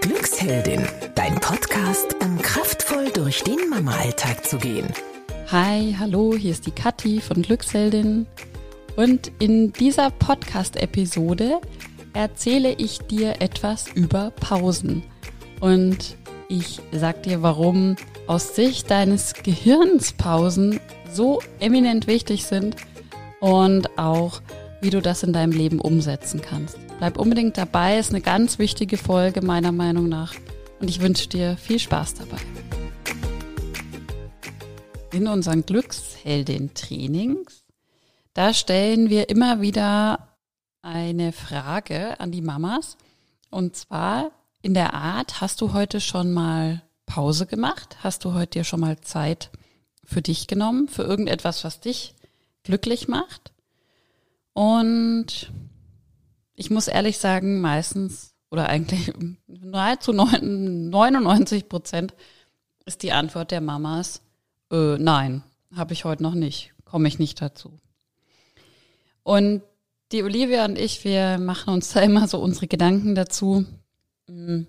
Glücksheldin, dein Podcast, um kraftvoll durch den Mama-Alltag zu gehen. Hi, hallo, hier ist die Kathi von Glücksheldin. Und in dieser Podcast-Episode erzähle ich dir etwas über Pausen. Und ich sag dir, warum aus Sicht deines Gehirns Pausen so eminent wichtig sind und auch, wie du das in deinem Leben umsetzen kannst. Bleib unbedingt dabei, ist eine ganz wichtige Folge meiner Meinung nach und ich wünsche dir viel Spaß dabei. In unseren Glücksheldin-Trainings, da stellen wir immer wieder eine Frage an die Mamas und zwar in der Art, hast du heute schon mal Pause gemacht? Hast du heute dir schon mal Zeit für dich genommen, für irgendetwas, was dich glücklich macht? Und ich muss ehrlich sagen, meistens oder eigentlich nahezu 99 Prozent ist die Antwort der Mamas, äh, nein, habe ich heute noch nicht, komme ich nicht dazu. Und die Olivia und ich, wir machen uns da immer so unsere Gedanken dazu, hm,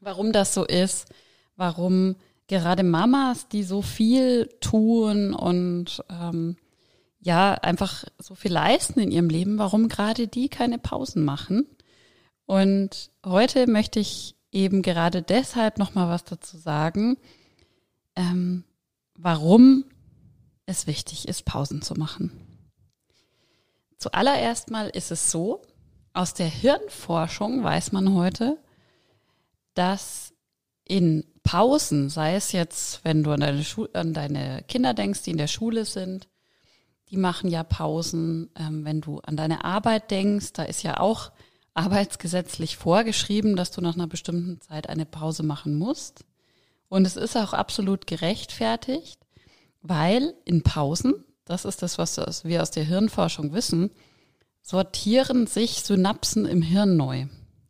warum das so ist, warum gerade Mamas, die so viel tun und ähm, ja einfach so viel leisten in ihrem Leben, warum gerade die keine Pausen machen. Und heute möchte ich eben gerade deshalb noch mal was dazu sagen, ähm, warum es wichtig ist, Pausen zu machen. Zuallererst mal ist es so, aus der Hirnforschung weiß man heute, dass in Pausen, sei es jetzt, wenn du an deine, Schu an deine Kinder denkst, die in der Schule sind, die machen ja Pausen. Ähm, wenn du an deine Arbeit denkst, da ist ja auch arbeitsgesetzlich vorgeschrieben, dass du nach einer bestimmten Zeit eine Pause machen musst. Und es ist auch absolut gerechtfertigt, weil in Pausen, das ist das, was wir aus der Hirnforschung wissen, sortieren sich Synapsen im Hirn neu.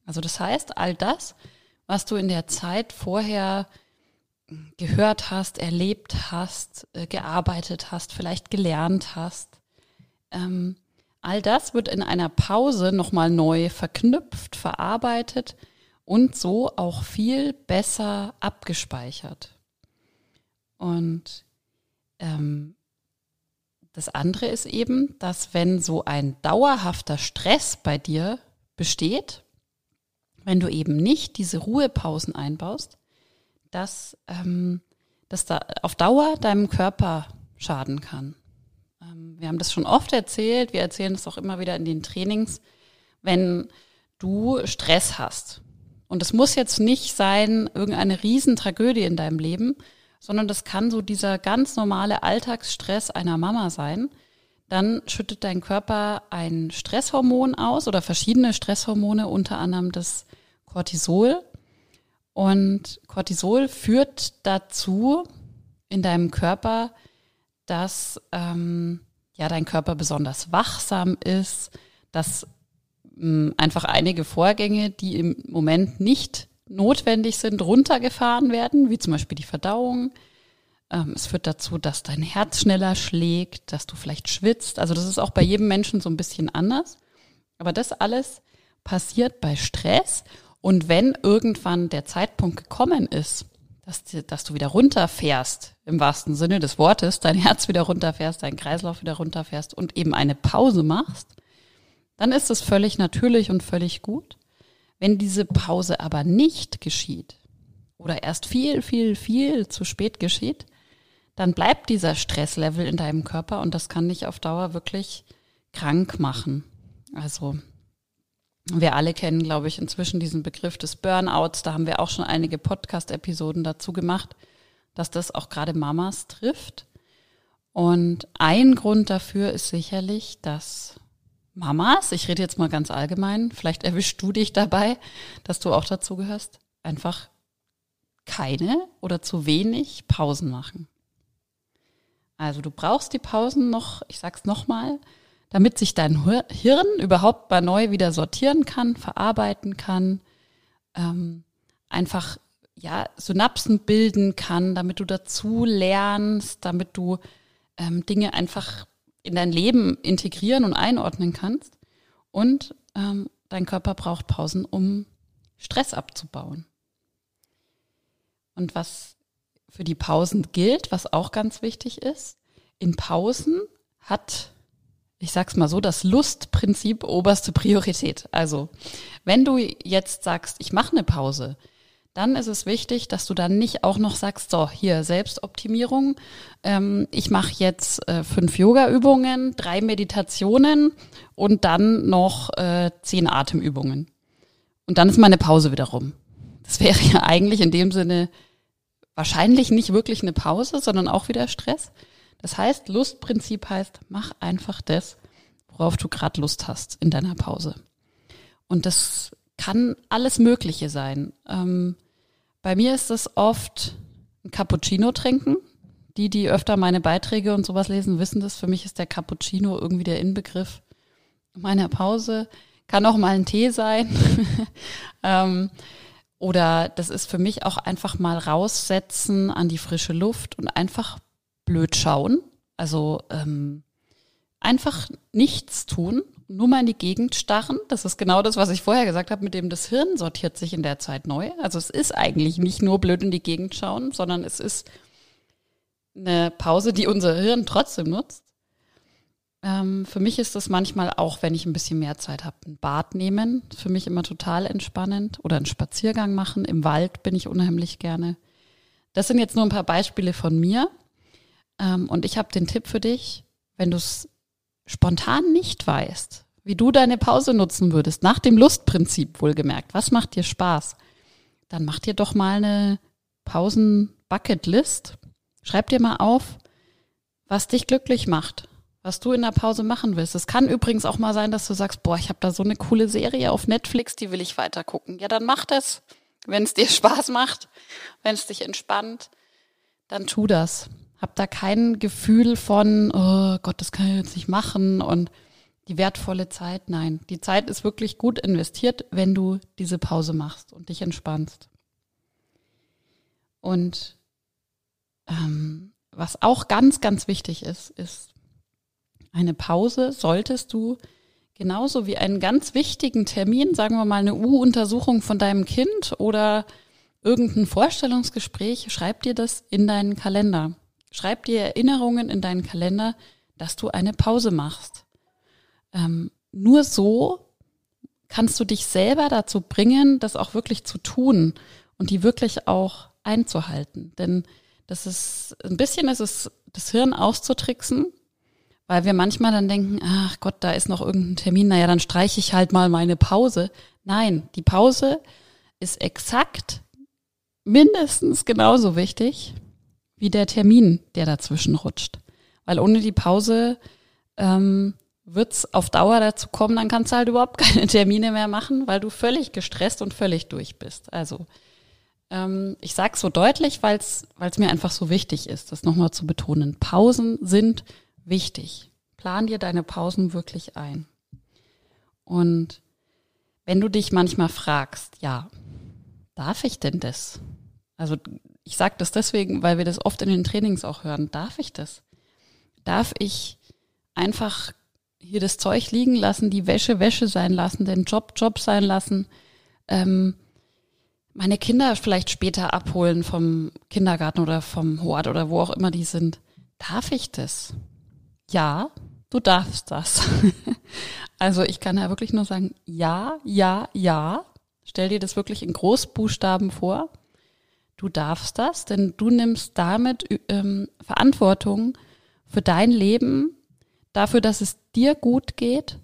Also das heißt, all das, was du in der Zeit vorher gehört hast, erlebt hast, äh, gearbeitet hast, vielleicht gelernt hast. Ähm, all das wird in einer Pause nochmal neu verknüpft, verarbeitet und so auch viel besser abgespeichert. Und ähm, das andere ist eben, dass wenn so ein dauerhafter Stress bei dir besteht, wenn du eben nicht diese Ruhepausen einbaust, dass ähm, das da auf Dauer deinem Körper schaden kann. Ähm, wir haben das schon oft erzählt, wir erzählen es auch immer wieder in den Trainings, wenn du Stress hast. Und es muss jetzt nicht sein, irgendeine Riesentragödie in deinem Leben, sondern das kann so dieser ganz normale Alltagsstress einer Mama sein. Dann schüttet dein Körper ein Stresshormon aus oder verschiedene Stresshormone, unter anderem das Cortisol. Und Cortisol führt dazu in deinem Körper, dass ähm, ja dein Körper besonders wachsam ist, dass mh, hm, einfach einige Vorgänge, die im Moment nicht notwendig sind, runtergefahren werden, wie zum Beispiel die Verdauung. Ähm, es führt dazu, dass dein Herz schneller schlägt, dass du vielleicht schwitzt. Also das ist auch bei jedem Menschen so ein bisschen anders. Aber das alles passiert bei Stress und wenn irgendwann der Zeitpunkt gekommen ist, dass, dass du wieder runterfährst, im wahrsten Sinne des Wortes, dein Herz wieder runterfährst, dein Kreislauf wieder runterfährst und eben eine Pause machst, dann ist es völlig natürlich und völlig gut. Wenn diese Pause aber nicht geschieht oder erst viel, viel, viel zu spät geschieht, dann bleibt dieser Stresslevel in deinem Körper und das kann dich auf Dauer wirklich krank machen. Also wir alle kennen, glaube ich, inzwischen diesen Begriff des Burnouts. Da haben wir auch schon einige Podcast-Episoden dazu gemacht, dass das auch gerade Mamas trifft. Und ein Grund dafür ist sicherlich, dass Mamas, ich rede jetzt mal ganz allgemein, vielleicht erwischst du dich dabei, dass du auch dazu gehörst, einfach keine oder zu wenig Pausen machen. Also du brauchst die Pausen noch, ich sag's nochmal, damit sich dein Hirn überhaupt mal neu wieder sortieren kann, verarbeiten kann, ähm, einfach ja Synapsen bilden kann, damit du dazu lernst, damit du ähm, Dinge einfach in dein Leben integrieren und einordnen kannst. Und ähm, dein Körper braucht Pausen, um Stress abzubauen. Und was für die Pausen gilt, was auch ganz wichtig ist, in Pausen hat, ich sag's mal so, das Lustprinzip oberste Priorität. Also, wenn du jetzt sagst, ich mache eine Pause, dann ist es wichtig, dass du dann nicht auch noch sagst, so, hier Selbstoptimierung, ähm, ich mache jetzt äh, fünf Yoga-Übungen, drei Meditationen und dann noch äh, zehn Atemübungen. Und dann ist meine Pause wieder rum. Das wäre ja eigentlich in dem Sinne wahrscheinlich nicht wirklich eine Pause, sondern auch wieder Stress. Das heißt, Lustprinzip heißt, mach einfach das, worauf du gerade Lust hast in deiner Pause. Und das kann alles Mögliche sein. Ähm, bei mir ist es oft ein Cappuccino trinken. Die, die öfter meine Beiträge und sowas lesen, wissen das. Für mich ist der Cappuccino irgendwie der Inbegriff meiner Pause. Kann auch mal ein Tee sein. ähm, oder das ist für mich auch einfach mal raussetzen an die frische Luft und einfach blöd schauen. Also ähm, einfach nichts tun, nur mal in die Gegend starren. Das ist genau das, was ich vorher gesagt habe, mit dem das Hirn sortiert sich in der Zeit neu. Also es ist eigentlich nicht nur blöd in die Gegend schauen, sondern es ist eine Pause, die unser Hirn trotzdem nutzt. Ähm, für mich ist das manchmal auch, wenn ich ein bisschen mehr Zeit habe, ein Bad nehmen. Für mich immer total entspannend. Oder einen Spaziergang machen. Im Wald bin ich unheimlich gerne. Das sind jetzt nur ein paar Beispiele von mir. Ähm, und ich habe den Tipp für dich, wenn du es spontan nicht weißt, wie du deine Pause nutzen würdest, nach dem Lustprinzip wohlgemerkt, was macht dir Spaß, dann mach dir doch mal eine Pausen-Bucket-List. Schreib dir mal auf, was dich glücklich macht was du in der Pause machen willst. Es kann übrigens auch mal sein, dass du sagst, boah, ich habe da so eine coole Serie auf Netflix, die will ich weiter gucken. Ja, dann mach das. Wenn es dir Spaß macht, wenn es dich entspannt, dann tu das. Hab da kein Gefühl von, oh Gott, das kann ich jetzt nicht machen und die wertvolle Zeit. Nein, die Zeit ist wirklich gut investiert, wenn du diese Pause machst und dich entspannst. Und ähm, was auch ganz, ganz wichtig ist, ist, eine Pause solltest du genauso wie einen ganz wichtigen Termin, sagen wir mal eine U-Untersuchung von deinem Kind oder irgendein Vorstellungsgespräch, schreib dir das in deinen Kalender. Schreib dir Erinnerungen in deinen Kalender, dass du eine Pause machst. Ähm, nur so kannst du dich selber dazu bringen, das auch wirklich zu tun und die wirklich auch einzuhalten. Denn das ist ein bisschen ist es das Hirn auszutricksen weil wir manchmal dann denken, ach Gott, da ist noch irgendein Termin, naja, dann streiche ich halt mal meine Pause. Nein, die Pause ist exakt mindestens genauso wichtig wie der Termin, der dazwischen rutscht. Weil ohne die Pause ähm, wird's auf Dauer dazu kommen, dann kannst du halt überhaupt keine Termine mehr machen, weil du völlig gestresst und völlig durch bist. Also ähm, ich sage so deutlich, weil es mir einfach so wichtig ist, das nochmal zu betonen. Pausen sind wichtig. Plan dir deine Pausen wirklich ein. Und wenn du dich manchmal fragst, ja, darf ich denn das? Also ich sage das deswegen, weil wir das oft in den Trainings auch hören. Darf ich das? Darf ich einfach hier das Zeug liegen lassen, die Wäsche Wäsche sein lassen, den Job Job sein lassen, ähm, meine Kinder vielleicht später abholen vom Kindergarten oder vom Hort oder wo auch immer die sind? Darf ich das? ja, du darfst das. also ich kann ja wirklich nur sagen, ja, ja, ja. Stell dir das wirklich in Großbuchstaben vor. Du darfst das, denn du nimmst damit ähm, Verantwortung für dein Leben, dafür, dass es dir gut geht.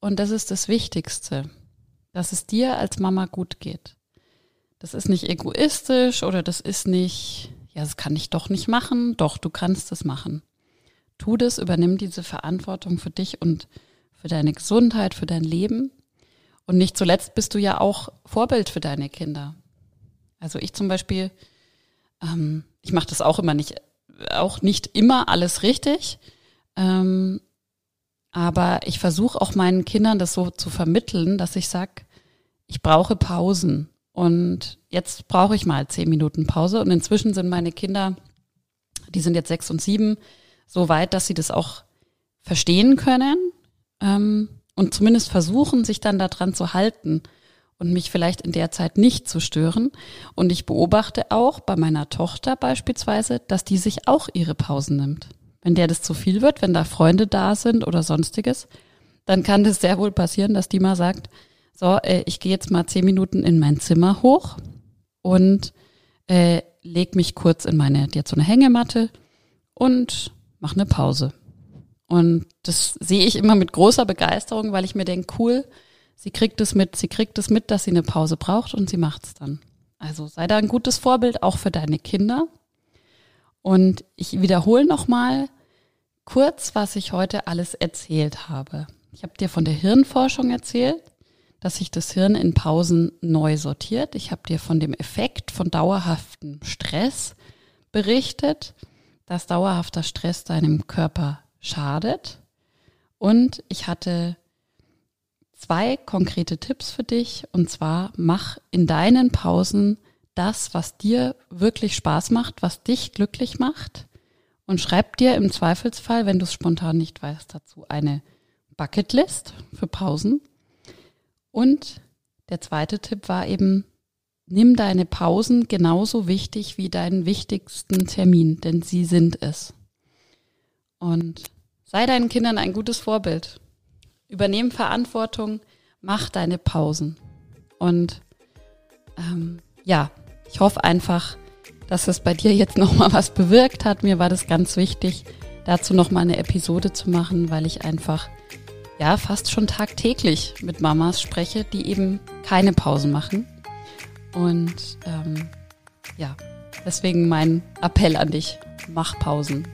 Und das ist das Wichtigste, dass es dir als Mama gut geht. Das ist nicht egoistisch oder das ist nicht, ja, das kann ich doch nicht machen. Doch, du kannst es machen tu das, übernimm diese Verantwortung für dich und für deine Gesundheit, für dein Leben. Und nicht zuletzt bist du ja auch Vorbild für deine Kinder. Also ich zum Beispiel, ähm, ich mache das auch immer nicht, auch nicht immer alles richtig. Ähm, aber ich versuche auch meinen Kindern das so zu vermitteln, dass ich sag, ich brauche Pausen. Und jetzt brauche ich mal zehn Minuten Pause. Und inzwischen sind meine Kinder, die sind jetzt sechs und sieben, so weit, dass sie das auch verstehen können ähm, und zumindest versuchen, sich dann daran zu halten und mich vielleicht in der Zeit nicht zu stören. Und ich beobachte auch bei meiner Tochter beispielsweise, dass die sich auch ihre Pausen nimmt. Wenn der das zu viel wird, wenn da Freunde da sind oder sonstiges, dann kann das sehr wohl passieren, dass die mal sagt, so, äh, ich gehe jetzt mal zehn Minuten in mein Zimmer hoch und äh, leg mich kurz in meine, die hat so eine Hängematte und mach eine Pause. Und das sehe ich immer mit großer Begeisterung, weil ich mir denke, cool, sie kriegt es mit, sie kriegt es mit, dass sie eine Pause braucht und sie macht es dann. Also sei da ein gutes Vorbild auch für deine Kinder. Und ich wiederhole nochmal kurz, was ich heute alles erzählt habe. Ich habe dir von der Hirnforschung erzählt, dass sich das Hirn in Pausen neu sortiert. Ich habe dir von dem Effekt von dauerhaftem Stress berichtet, dass dauerhafter Stress deinem Körper schadet. Und ich hatte zwei konkrete Tipps für dich. Und zwar mach in deinen Pausen das, was dir wirklich Spaß macht, was dich glücklich macht. Und schreib dir im Zweifelsfall, wenn du es spontan nicht weißt, dazu eine Bucketlist für Pausen. Und der zweite Tipp war eben, nimm deine Pausen genauso wichtig wie deinen wichtigsten Termin, denn sie sind es. Und sei deinen Kindern ein gutes Vorbild. Übernehm Verantwortung, mach deine Pausen. Und ähm, ja, ich hoffe einfach, dass es bei dir jetzt nochmal was bewirkt hat. Mir war das ganz wichtig, dazu nochmal eine Episode zu machen, weil ich einfach ja fast schon tagtäglich mit Mamas spreche, die eben keine Pausen machen. Und ähm, ja, deswegen mein Appell an dich, mach Pausen.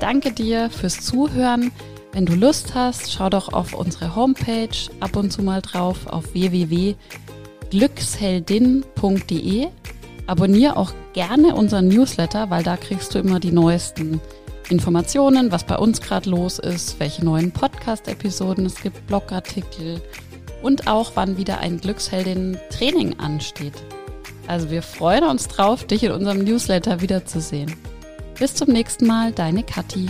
Danke dir fürs Zuhören. Wenn du Lust hast, schau doch auf unsere Homepage ab und zu mal drauf auf www.glücksheldin.de. Abonnier auch gerne unseren Newsletter, weil da kriegst du immer die neuesten Informationen, was bei uns gerade los ist, welche neuen Podcast-Episoden es gibt, Blogartikel und auch wann wieder ein Glücksheldin-Training ansteht. Also wir freuen uns drauf, dich in unserem Newsletter wiederzusehen. Bis zum nächsten Mal, deine Kathi.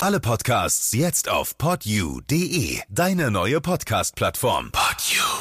Alle Podcasts jetzt auf podyou.de, deine neue Podcast-Plattform. Podyou.